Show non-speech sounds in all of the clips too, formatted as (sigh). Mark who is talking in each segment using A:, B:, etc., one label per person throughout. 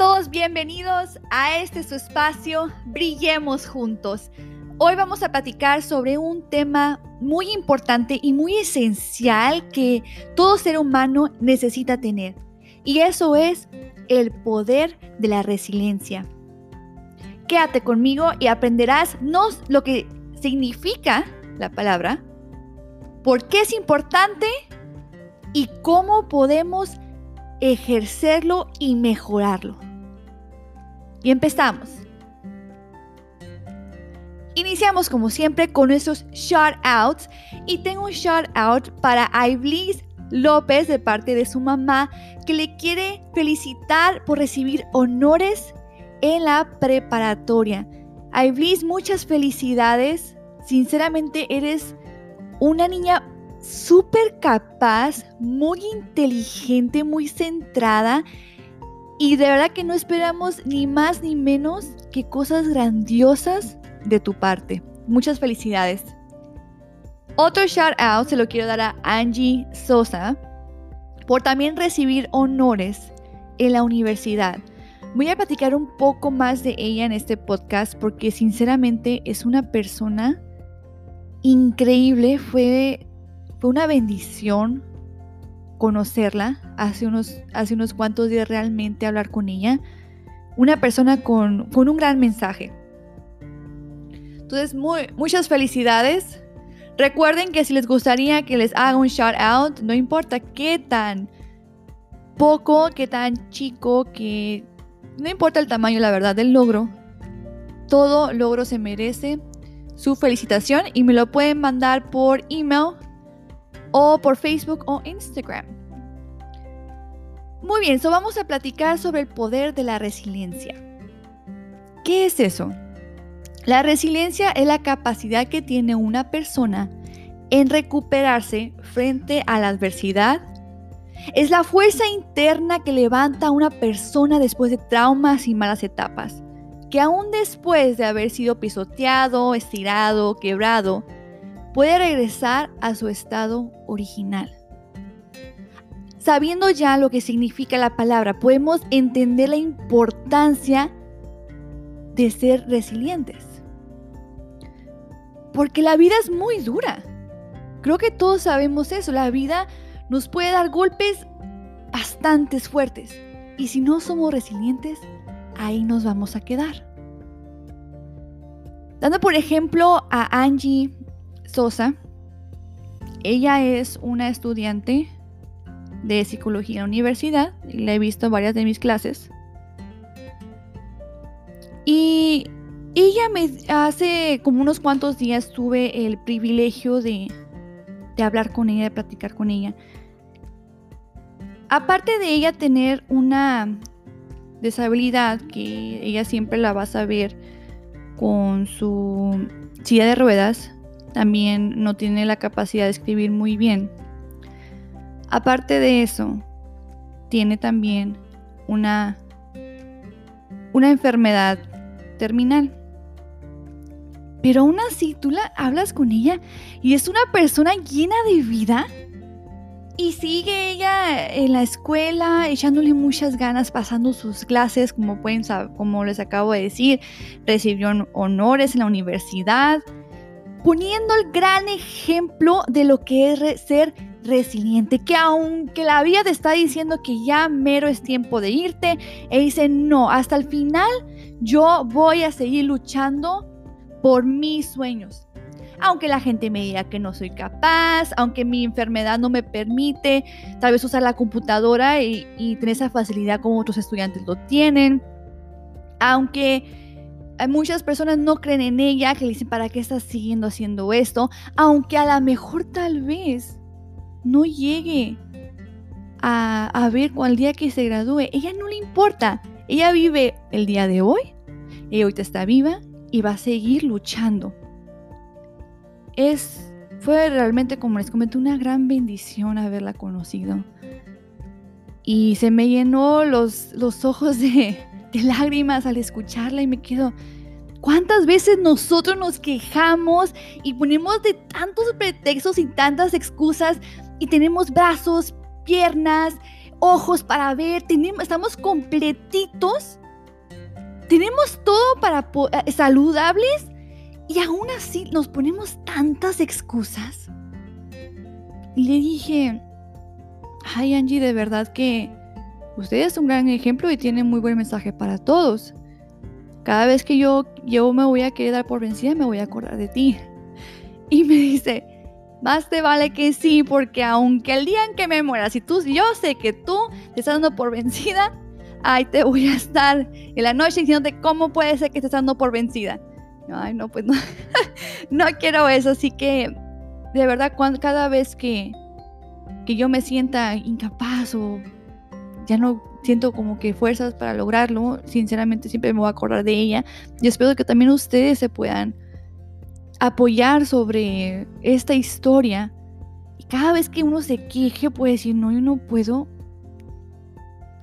A: todos, bienvenidos a este su espacio, Brillemos Juntos. Hoy vamos a platicar sobre un tema muy importante y muy esencial que todo ser humano necesita tener. Y eso es el poder de la resiliencia. Quédate conmigo y aprenderás no lo que significa la palabra, por qué es importante y cómo podemos ejercerlo y mejorarlo. Y empezamos. Iniciamos como siempre con nuestros shout outs y tengo un shout out para Iblis López de parte de su mamá que le quiere felicitar por recibir honores en la preparatoria. Iblis, muchas felicidades. Sinceramente eres una niña súper capaz, muy inteligente, muy centrada y de verdad que no esperamos ni más ni menos que cosas grandiosas de tu parte. Muchas felicidades. Otro shout out se lo quiero dar a Angie Sosa por también recibir honores en la universidad. Voy a platicar un poco más de ella en este podcast porque sinceramente es una persona increíble. Fue, fue una bendición conocerla, hace unos, hace unos cuantos días realmente hablar con ella. Una persona con, con un gran mensaje. Entonces, muy, muchas felicidades. Recuerden que si les gustaría que les haga un shout out, no importa qué tan poco, qué tan chico, que no importa el tamaño, la verdad, del logro. Todo logro se merece su felicitación y me lo pueden mandar por email o por Facebook o Instagram. Muy bien, so vamos a platicar sobre el poder de la resiliencia. ¿Qué es eso? La resiliencia es la capacidad que tiene una persona en recuperarse frente a la adversidad. Es la fuerza interna que levanta a una persona después de traumas y malas etapas, que aún después de haber sido pisoteado, estirado, quebrado, puede regresar a su estado original. Sabiendo ya lo que significa la palabra, podemos entender la importancia de ser resilientes. Porque la vida es muy dura. Creo que todos sabemos eso. La vida nos puede dar golpes bastante fuertes. Y si no somos resilientes, ahí nos vamos a quedar. Dando por ejemplo a Angie Sosa. Ella es una estudiante de psicología en la universidad. La he visto en varias de mis clases. Y ella me hace como unos cuantos días tuve el privilegio de, de hablar con ella, de platicar con ella. Aparte de ella tener una deshabilidad que ella siempre la va a saber con su silla de ruedas, también no tiene la capacidad de escribir muy bien. Aparte de eso, tiene también una, una enfermedad terminal. Pero aún así tú la hablas con ella y es una persona llena de vida. Y sigue ella en la escuela echándole muchas ganas, pasando sus clases, como pueden como les acabo de decir, recibió honores en la universidad poniendo el gran ejemplo de lo que es ser resiliente, que aunque la vida te está diciendo que ya mero es tiempo de irte, e dice, no, hasta el final yo voy a seguir luchando por mis sueños. Aunque la gente me diga que no soy capaz, aunque mi enfermedad no me permite tal vez usar la computadora y, y tener esa facilidad como otros estudiantes lo tienen, aunque muchas personas no creen en ella, que le dicen, ¿para qué estás siguiendo haciendo esto? Aunque a lo mejor tal vez no llegue a, ver cuál día que se gradúe. Ella no le importa. Ella vive el día de hoy. Ella ahorita está viva y va a seguir luchando. Es, fue realmente, como les comenté, una gran bendición haberla conocido. Y se me llenó los, los ojos de, de lágrimas al escucharla y me quedo, ¿cuántas veces nosotros nos quejamos y ponemos de tantos pretextos y tantas excusas y tenemos brazos, piernas, ojos para ver, tenemos, estamos completitos, tenemos todo para eh, saludables y aún así nos ponemos tantas excusas. Y le dije, ay Angie, de verdad que usted es un gran ejemplo y tiene muy buen mensaje para todos. Cada vez que yo, yo me voy a quedar por vencida, me voy a acordar de ti. Y me dice, más te vale que sí, porque aunque el día en que me muera, si tú, yo sé que tú te estás dando por vencida, ay, te voy a estar en la noche diciéndote cómo puede ser que te estás dando por vencida. Ay, no, pues no, (laughs) no quiero eso. Así que, de verdad, cada vez que, que yo me sienta incapaz o ya no siento como que fuerzas para lograrlo, sinceramente siempre me voy a acordar de ella. Y espero que también ustedes se puedan apoyar sobre esta historia. Y cada vez que uno se queje puede decir, no, yo no puedo.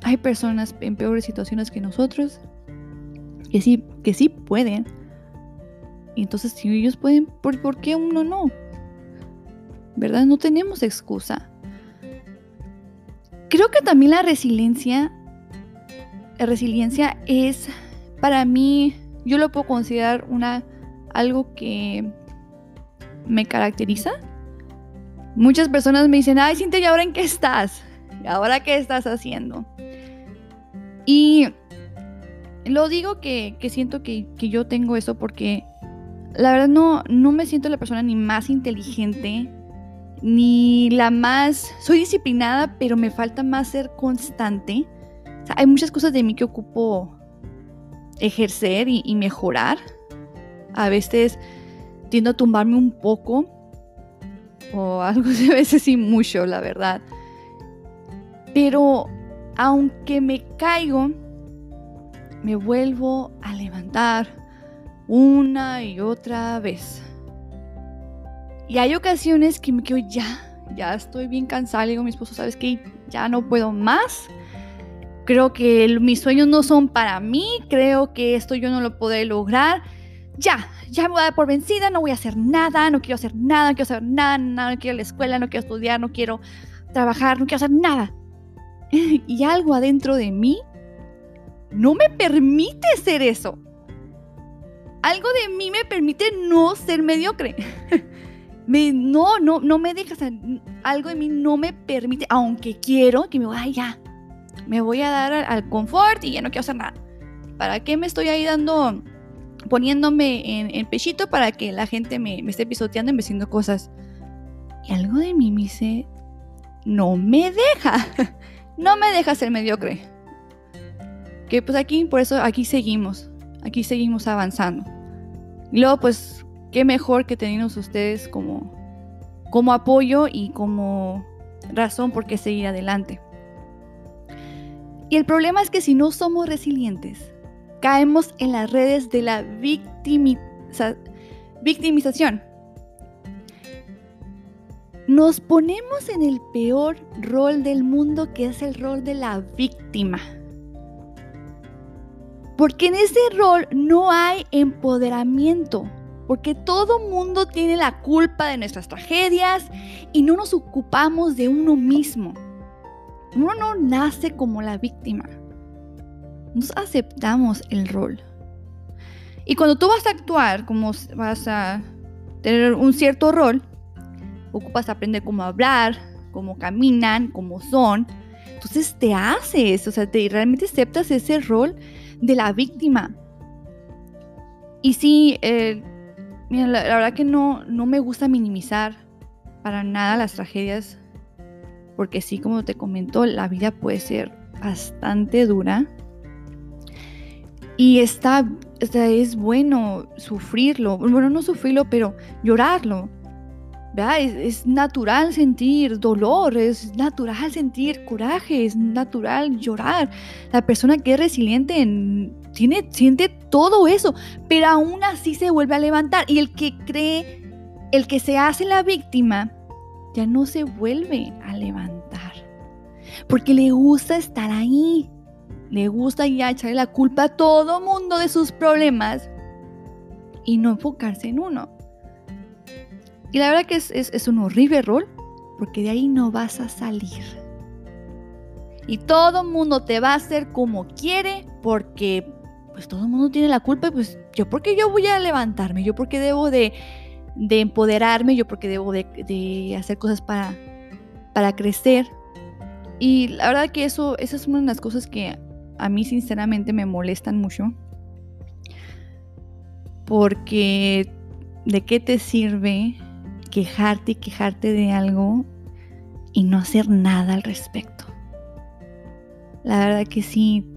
A: Hay personas en peores situaciones que nosotros que sí, que sí pueden. Y entonces si ellos pueden, ¿por, ¿por qué uno no? ¿Verdad? No tenemos excusa. Creo que también la resiliencia, resiliencia es para mí, yo lo puedo considerar una algo que me caracteriza. Muchas personas me dicen, ay Cintia, ¿y ahora en qué estás? ¿Y ahora qué estás haciendo? Y lo digo que, siento que, yo tengo eso porque la verdad no, no me siento la persona ni más inteligente, ni la más... Soy disciplinada, pero me falta más ser constante. hay muchas cosas de mí que ocupo ejercer y mejorar. A veces tiendo a tumbarme un poco o (laughs) algo de veces sí mucho, la verdad. Pero aunque me caigo, me vuelvo a levantar una y otra vez. Y hay ocasiones que me quedo ya, ya estoy bien cansada. Le digo mi esposo, ¿sabes qué? Ya no puedo más. Creo que mis sueños no son para mí. Creo que esto yo no lo podré lograr ya, ya me voy a dar por vencida, no voy a hacer nada, no quiero hacer nada, no quiero hacer nada, nada, no quiero ir a la escuela, no quiero estudiar, no quiero trabajar, no quiero hacer nada. (laughs) Y algo adentro de mí no me permite ser eso. Algo de mí me permite no ser mediocre. (laughs) Me, no, no, no me deja, algo de mí no me permite, aunque quiero que me ya, me voy a dar al, al confort y ya no quiero hacer nada. ¿Para qué me estoy ahí dando poniéndome en, pechito para que la gente me, esté pisoteando y me haciendo cosas. Y algo de mí me dice, no me deja, (laughs) no me deja ser mediocre. Que pues aquí, por eso aquí seguimos, aquí seguimos avanzando. Y luego pues, qué mejor que tenernos ustedes como, como apoyo y como razón por qué seguir adelante. Y el problema es que si no somos resilientes, caemos en las redes de la victimización. Nos ponemos en el peor rol del mundo que es el rol de la víctima. Porque en ese rol no hay empoderamiento, porque todo mundo tiene la culpa de nuestras tragedias y no nos ocupamos de uno mismo. Uno no nace como la víctima nos aceptamos el rol. Y cuando tú vas a actuar, como vas a tener un cierto rol, ocupas aprender cómo hablar, cómo caminan, cómo son. Entonces te haces, o sea, te realmente aceptas ese rol de la víctima. Y sí, eh, la, la, verdad que no, no me gusta minimizar para nada las tragedias, porque sí, como te comento, la vida puede ser bastante dura y está, es bueno sufrirlo, bueno, no sufrirlo, pero llorarlo. Es, es, natural sentir dolor, es natural sentir coraje, es natural llorar. La persona que es resiliente siente todo eso, pero aún así se vuelve a levantar. Y el que cree, el que se hace la víctima, ya no se vuelve a levantar. Porque le gusta estar ahí, le gusta ya echarle la culpa a todo mundo de sus problemas y no enfocarse en uno. Y la verdad que es, un horrible rol porque de ahí no vas a salir. Y todo mundo te va a hacer como quiere porque pues todo el mundo tiene la culpa. Pues yo porque yo voy a levantarme, yo porque debo de, de empoderarme, yo porque debo de, de, hacer cosas para, para crecer. Y la verdad que eso, esa es una de las cosas que a mí sinceramente me molestan mucho. Porque ¿de qué te sirve quejarte y quejarte de algo y no hacer nada al respecto? La verdad que sí,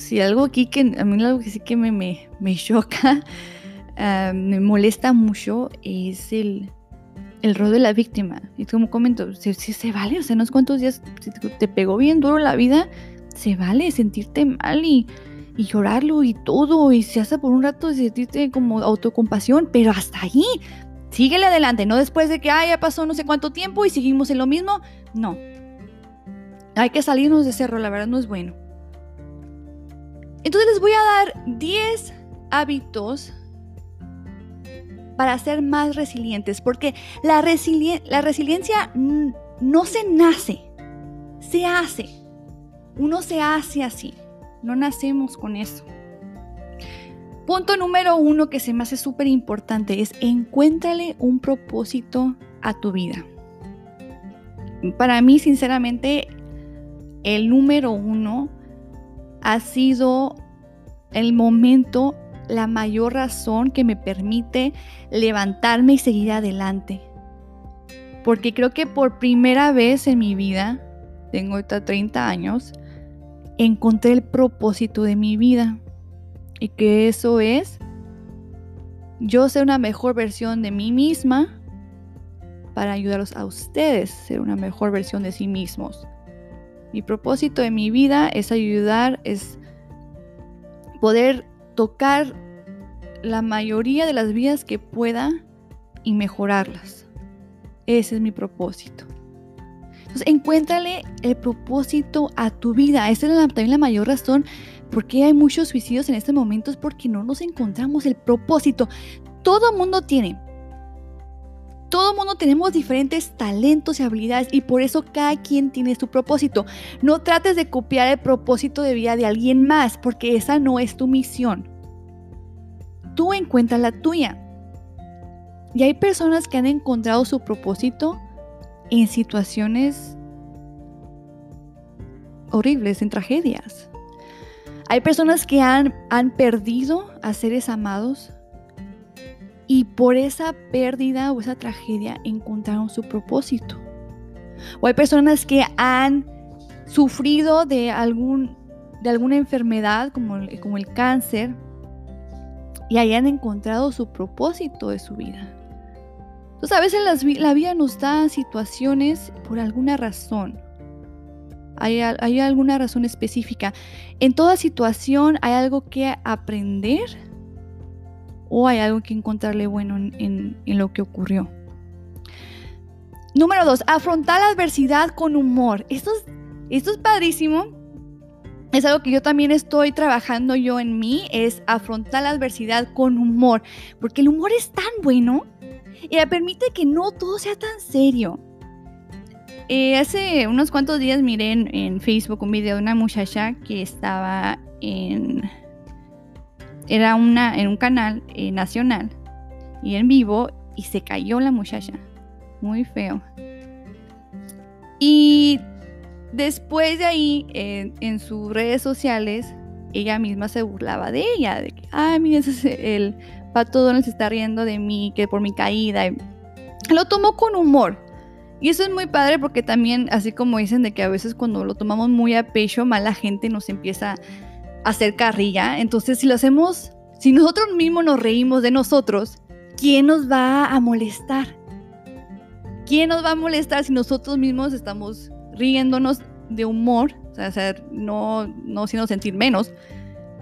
A: si algo aquí que a mí algo que sí que me, me, choca, (laughs) ah, me molesta mucho es el, el rol de la víctima. Y como comento, si se, vale, o sea, no sé cuántos días te pegó bien duro la vida, se vale sentirte mal y, y llorarlo y todo, y se hace por un rato sentirte como autocompasión, pero hasta ahí, síguele adelante, no después de que, ah, ya pasó no sé cuánto tiempo y seguimos en lo mismo, no. Hay que salirnos de cerro, la verdad no es bueno. Entonces les voy a dar 10 hábitos para ser más resilientes, porque la, la resiliencia no se nace, se hace. Uno se hace así. No nacemos con eso. Punto número uno que se me hace súper importante es encuéntrale un propósito a tu vida. Para mí, sinceramente, el número uno ha sido el momento, la mayor razón que me permite levantarme y seguir adelante. Porque creo que por primera vez en mi vida, tengo ahorita 30 años, encontré el propósito de mi vida. Y que eso es yo ser una mejor versión de mí misma para ayudaros a ustedes a ser una mejor versión de sí mismos. Mi propósito de mi vida es ayudar, es poder tocar la mayoría de las vidas que pueda y mejorarlas. Ese es mi propósito. Entonces, encuéntrale el propósito a tu vida. Esa es también la mayor razón por qué hay muchos suicidios en este momento, es porque no nos encontramos el propósito. Todo mundo tiene. Todo mundo tenemos diferentes talentos y habilidades y por eso cada quien tiene su propósito. No trates de copiar el propósito de vida de alguien más porque esa no es tu misión. Tú encuentra la tuya. Y hay personas que han encontrado su propósito en situaciones horribles, en tragedias. Hay personas que han, han perdido a seres amados y por esa pérdida o esa tragedia encontraron su propósito. O hay personas que han sufrido de, algún, de alguna enfermedad como, como el cáncer y hayan encontrado su propósito de su vida. Entonces a veces la vida nos da situaciones por alguna razón. Hay, alguna razón específica. En toda situación hay algo que aprender o hay algo que encontrarle bueno en, lo que ocurrió. Número dos, afrontar la adversidad con humor. Esto es, esto es padrísimo. Es algo que yo también estoy trabajando yo en mí, es afrontar la adversidad con humor. Porque el humor es tan bueno y me permite que no todo sea tan serio. Eh, hace unos cuantos días miré en, Facebook un video de una muchacha que estaba en. Era una, en un canal eh, nacional y en vivo y se cayó la muchacha. Muy feo. Y después de ahí, en sus redes sociales, ella misma se burlaba de ella. De que, ay, es el Pato Donald se está riendo de mí, que por mi caída. Lo tomó con humor. Y eso es muy padre porque también, así como dicen de que a veces cuando lo tomamos muy a pecho, mala gente nos empieza a hacer carrilla. Entonces, si lo hacemos, si nosotros mismos nos reímos de nosotros, ¿quién nos va a molestar? ¿Quién nos va a molestar si nosotros mismos estamos riéndonos de humor? O sea, no, no sino sentir menos,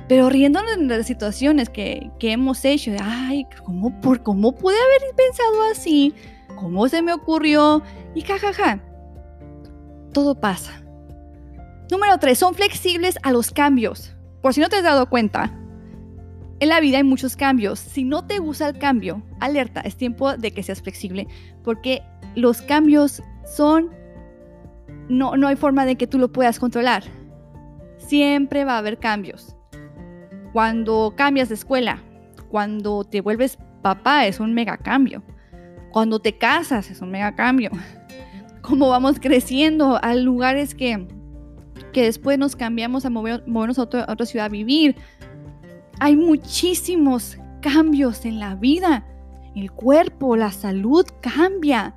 A: pero riéndonos de las situaciones que, hemos hecho, ay, ¿cómo, por, ¿cómo pude haber pensado así? ¿Cómo se me ocurrió? Y jajaja. Todo pasa. Número 3. Son flexibles a los cambios. Por si no te has dado cuenta, en la vida hay muchos cambios. Si no te gusta el cambio, alerta, es tiempo de que seas flexible, porque los cambios son no, no hay forma de que tú lo puedas controlar. Siempre va a haber cambios. Cuando cambias de escuela, cuando te vuelves papá, es un mega cambio. Cuando te casas, es un mega cambio. (laughs) Como vamos creciendo a lugares que, que después nos cambiamos a movernos a, a otra ciudad a vivir. Hay muchísimos cambios en la vida. El cuerpo, la salud cambia.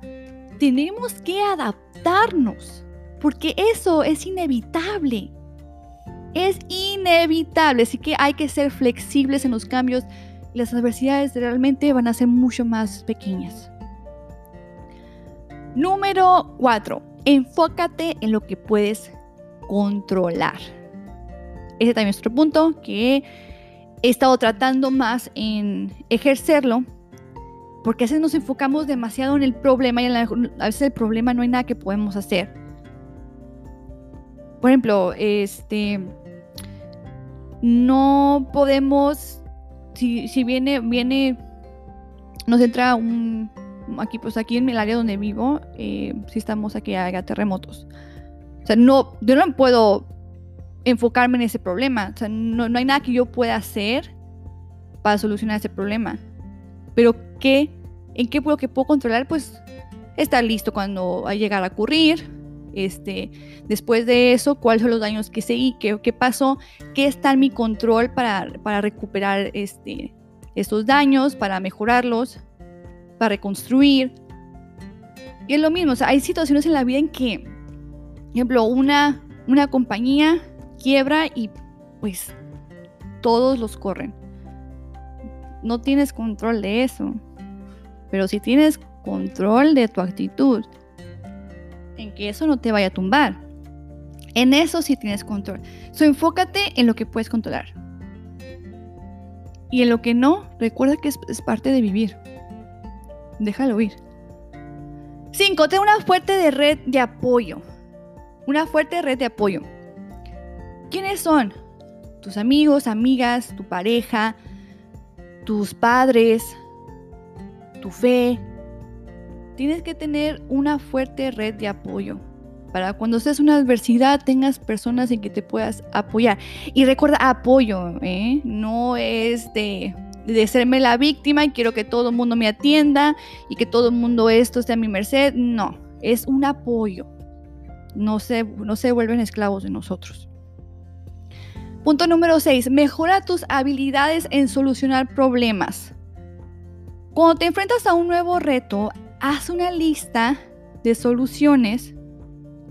A: Tenemos que adaptarnos porque eso es inevitable. Es inevitable, así que hay que ser flexibles en los cambios. Las adversidades realmente van a ser mucho más pequeñas. Número 4. Enfócate en lo que puedes controlar. Ese también es otro punto que he estado tratando más en ejercerlo, porque a veces nos enfocamos demasiado en el problema y a veces el problema no hay nada que podemos hacer. Por ejemplo, este, no podemos, si, si viene, viene, nos entra un, aquí pues aquí en el área donde vivo, eh, si estamos aquí a terremotos. O sea, no, yo no puedo enfocarme en ese problema. O sea, no, no hay nada que yo pueda hacer para solucionar ese problema. Pero ¿qué? ¿En qué puedo que puedo controlar? Pues estar listo cuando llegar a ocurrir. Este, después de eso, cuáles son los daños que seguí, qué, qué pasó, qué está en mi control para, para recuperar este, estos daños, para mejorarlos, para reconstruir. Y es lo mismo, o sea, hay situaciones en la vida en que, ejemplo, una, una compañía quiebra y pues todos los corren. No tienes control de eso. Pero si tienes control de tu actitud, en que eso no te vaya a tumbar. En eso sí tienes control. So, enfócate en lo que puedes controlar. Y en lo que no, recuerda que es, parte de vivir. Déjalo ir. 5. Ten una fuerte red de apoyo. Una fuerte red de apoyo. ¿Quiénes son? Tus amigos, amigas, tu pareja, tus padres, tu fe. Tienes que tener una fuerte red de apoyo para cuando en una adversidad tengas personas en que te puedas apoyar. Y recuerda, apoyo, ¿eh? no es de, de serme la víctima y quiero que todo el mundo me atienda y que todo el mundo esto esté a mi merced. No, es un apoyo. No se, no se vuelven esclavos de nosotros. Punto número 6. Mejora tus habilidades en solucionar problemas. Cuando te enfrentas a un nuevo reto, haz una lista de soluciones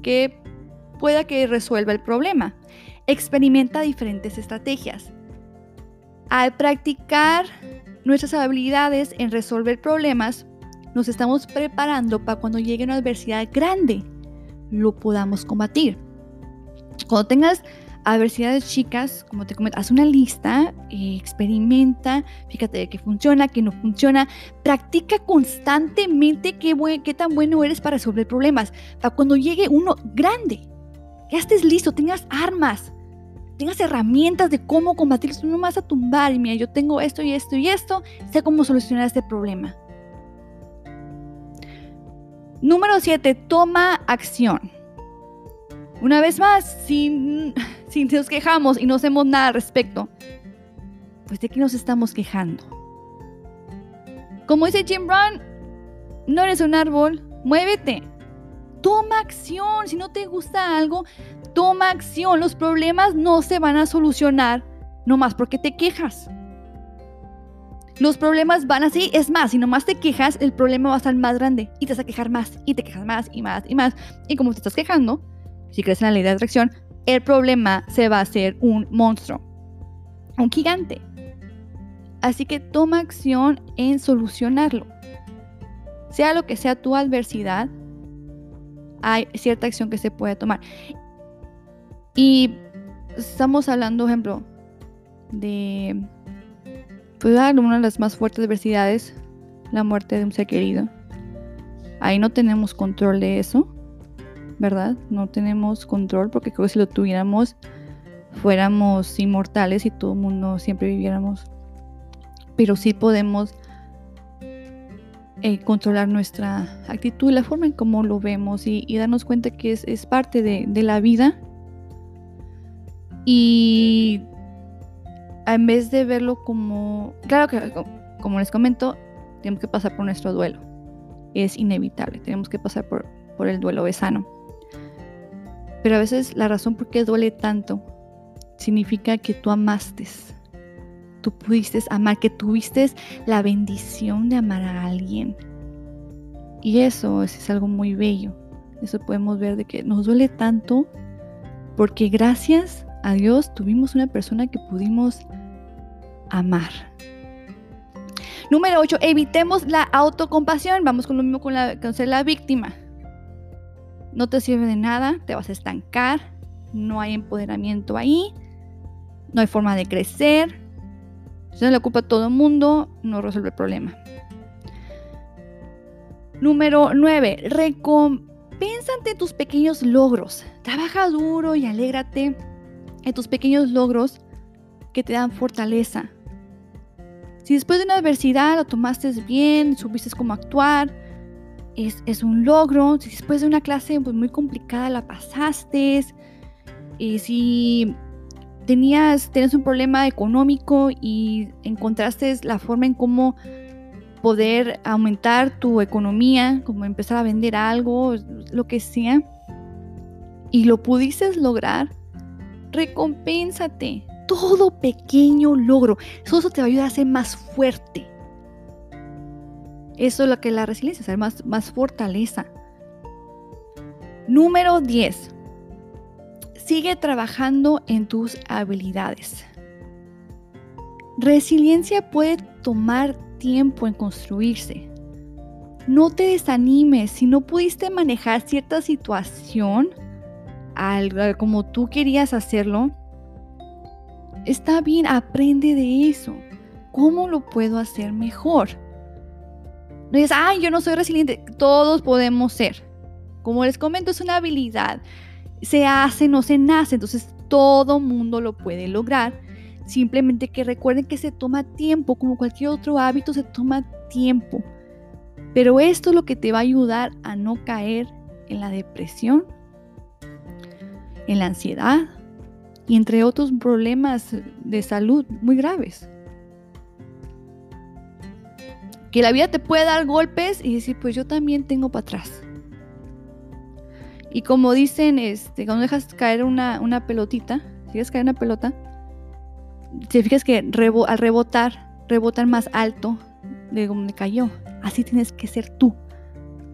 A: que pueda que resuelva el problema. Experimenta diferentes estrategias. Al practicar nuestras habilidades en resolver problemas, nos estamos preparando para cuando llegue una adversidad grande, lo podamos combatir. Cuando tengas adversidades chicas, como te comento, haz una lista, eh, experimenta, fíjate qué funciona, qué no funciona, practica constantemente qué, qué tan bueno eres para resolver problemas, para cuando llegue uno grande, ya estés listo, tengas armas, tengas herramientas de cómo combatir, no vas a tumbar y mira, yo tengo esto y esto y esto, sé cómo solucionar este problema. Número 7, toma acción. Una vez más, si, (laughs) si nos quejamos y no hacemos nada al respecto, pues de qué nos estamos quejando. Como dice Jim Brown, no eres un árbol, muévete. Toma acción. Si no te gusta algo, toma acción. Los problemas no se van a solucionar nomás porque te quejas. Los problemas van así, es más, si nomás te quejas, el problema va a estar más grande y te vas a quejar más y te quejas más y más y más. Y como te estás quejando, si crees en la ley de atracción, el problema se va a hacer un monstruo, un gigante. Así que toma acción en solucionarlo. Sea lo que sea tu adversidad, hay cierta acción que se puede tomar. Y estamos hablando, ejemplo, de pues, una de las más fuertes adversidades, la muerte de un ser querido. Ahí no tenemos control de eso. ¿verdad? No tenemos control porque creo que si lo tuviéramos fuéramos inmortales y todo el mundo siempre viviéramos. Pero sí podemos eh, controlar nuestra actitud, la forma en cómo lo vemos y, darnos cuenta que es, parte de, de, la vida. Y en vez de verlo como, claro que como les comento, tenemos que pasar por nuestro duelo. Es inevitable, tenemos que pasar por, por el duelo, es sano. Pero a veces la razón por qué duele tanto significa que tú amaste, tú pudiste amar, que tuviste la bendición de amar a alguien. Y eso es, algo muy bello. Eso podemos ver de que nos duele tanto porque gracias a Dios tuvimos una persona que pudimos amar. Número 8, evitemos la autocompasión. Vamos con lo mismo con, la, con ser la víctima. No te sirve de nada, te vas a estancar, no hay empoderamiento ahí, no hay forma de crecer, se le ocupa a todo el mundo, no resuelve el problema. Número 9. Recompénsate tus pequeños logros. Trabaja duro y alégrate en tus pequeños logros que te dan fortaleza. Si después de una adversidad lo tomaste bien, supiste cómo actuar, es, un logro. Si después de una clase pues, muy complicada la pasaste, y si tenías, tenías un problema económico y encontraste la forma en cómo poder aumentar tu economía, como empezar a vender algo, lo que sea, y lo pudiste lograr, recompénsate. Todo pequeño logro, eso te va a ayudar a ser más fuerte. Eso es lo que la resiliencia, ser más, más fortaleza. Número 10. Sigue trabajando en tus habilidades. Resiliencia puede tomar tiempo en construirse. No te desanimes si no pudiste manejar cierta situación como tú querías hacerlo. Está bien, aprende de eso. ¿Cómo lo puedo hacer mejor? No dices, ay, yo no soy resiliente. Todos podemos ser. Como les comento, es una habilidad se hace, no se nace, entonces todo mundo lo puede lograr. Simplemente que recuerden que se toma tiempo, como cualquier otro hábito se toma tiempo. Pero esto es lo que te va a ayudar a no caer en la depresión, en la ansiedad y entre otros problemas de salud muy graves. Que la vida te puede dar golpes y decir, pues yo también tengo para atrás. Y como dicen, este, cuando dejas caer una, pelotita, si dejas caer una pelota, te fijas que al rebotar, rebotar más alto de donde cayó. Así tienes que ser tú.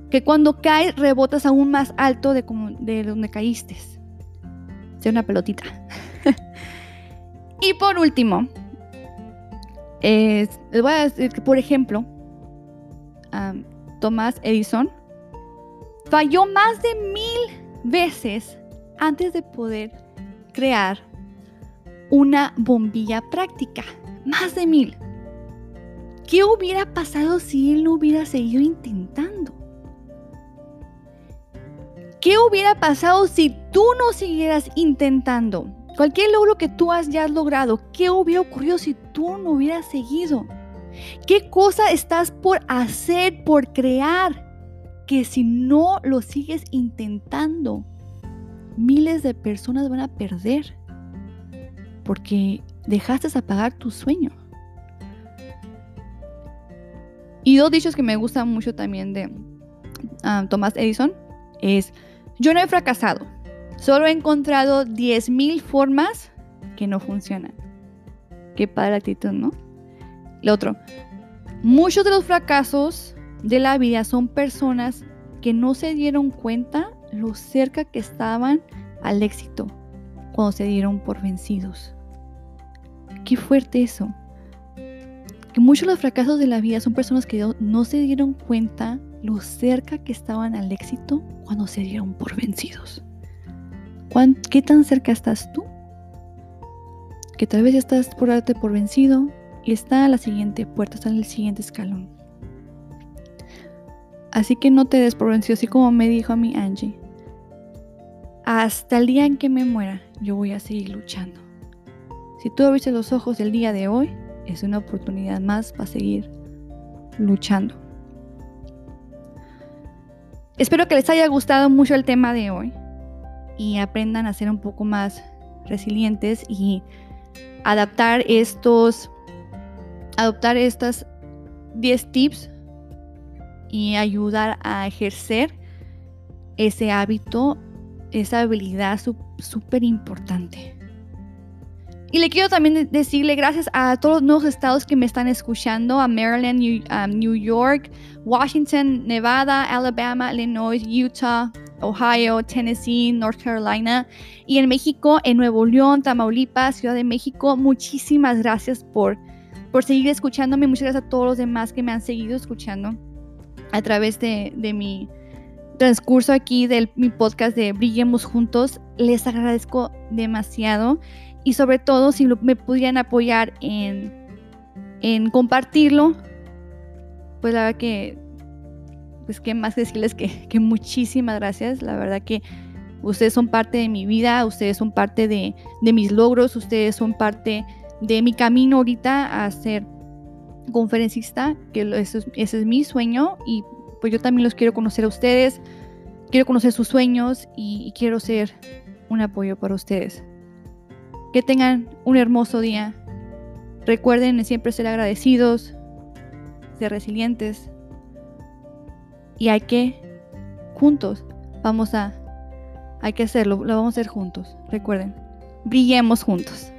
A: Que cuando caes, rebotas aún más alto de, como, de donde caíste. Sea una pelotita. y por último, les voy a decir que, por ejemplo, Tomás Edison falló más de mil veces antes de poder crear una bombilla práctica. Más de mil. ¿Qué hubiera pasado si él no hubiera seguido intentando? ¿Qué hubiera pasado si tú no siguieras intentando? Cualquier logro que tú hayas logrado, ¿qué hubiera ocurrido si tú no hubieras seguido? ¿Qué cosa estás por hacer, por crear? que si no lo sigues intentando, miles de personas van a perder porque dejaste apagar tu sueño. Y dos dichos que me gustan mucho también de ah, Thomas Edison es, yo no he fracasado, solo he encontrado 10.000 formas que no funcionan. Qué padre actitud, ¿no? Lo otro, muchos de los fracasos de la vida son personas que no se dieron cuenta lo cerca que estaban al éxito cuando se dieron por vencidos. Qué fuerte eso. Que muchos de los fracasos de la vida son personas que no se dieron cuenta lo cerca que estaban al éxito cuando se dieron por vencidos. ¿Qué tan cerca estás tú? Que tal vez ya estás por darte por vencido y está a la siguiente puerta, está en el siguiente escalón. Así que no te des por vencido, así como me dijo a mí Angie. Hasta el día en que me muera, yo voy a seguir luchando. Si tú abriste los ojos el día de hoy, es una oportunidad más para seguir luchando. espero que les haya gustado mucho el tema de hoy y aprendan a ser un poco más resilientes y adaptar estos, adoptar estas 10 tips y ayudar a ejercer ese hábito, esa habilidad súper importante. Y le quiero también decirle gracias a todos los nuevos estados que me están escuchando, a Maryland, New, New York, Washington, Nevada, Alabama, Illinois, Utah, Ohio, Tennessee, North Carolina y en México, en Nuevo León, Tamaulipas, Ciudad de México. Muchísimas gracias por, por seguir escuchándome. Muchas gracias a todos los demás que me han seguido escuchando a través de, de mi transcurso aquí de mi podcast de Brillemos Juntos. Les agradezco demasiado y sobre todo si me pudieran apoyar en, en compartirlo, pues la verdad que, pues qué más decirles que, que muchísimas gracias, la verdad que ustedes son parte de mi vida, ustedes son parte de, de mis logros, ustedes son parte de mi camino ahorita a ser conferencista, que ese es mi sueño y pues yo también los quiero conocer a ustedes, quiero conocer sus sueños y quiero ser un apoyo para ustedes. Que tengan un hermoso día. Recuerden siempre ser agradecidos, ser resilientes. Y hay que, juntos, vamos a, hay que hacerlo, lo vamos a hacer juntos. Recuerden, brillemos juntos.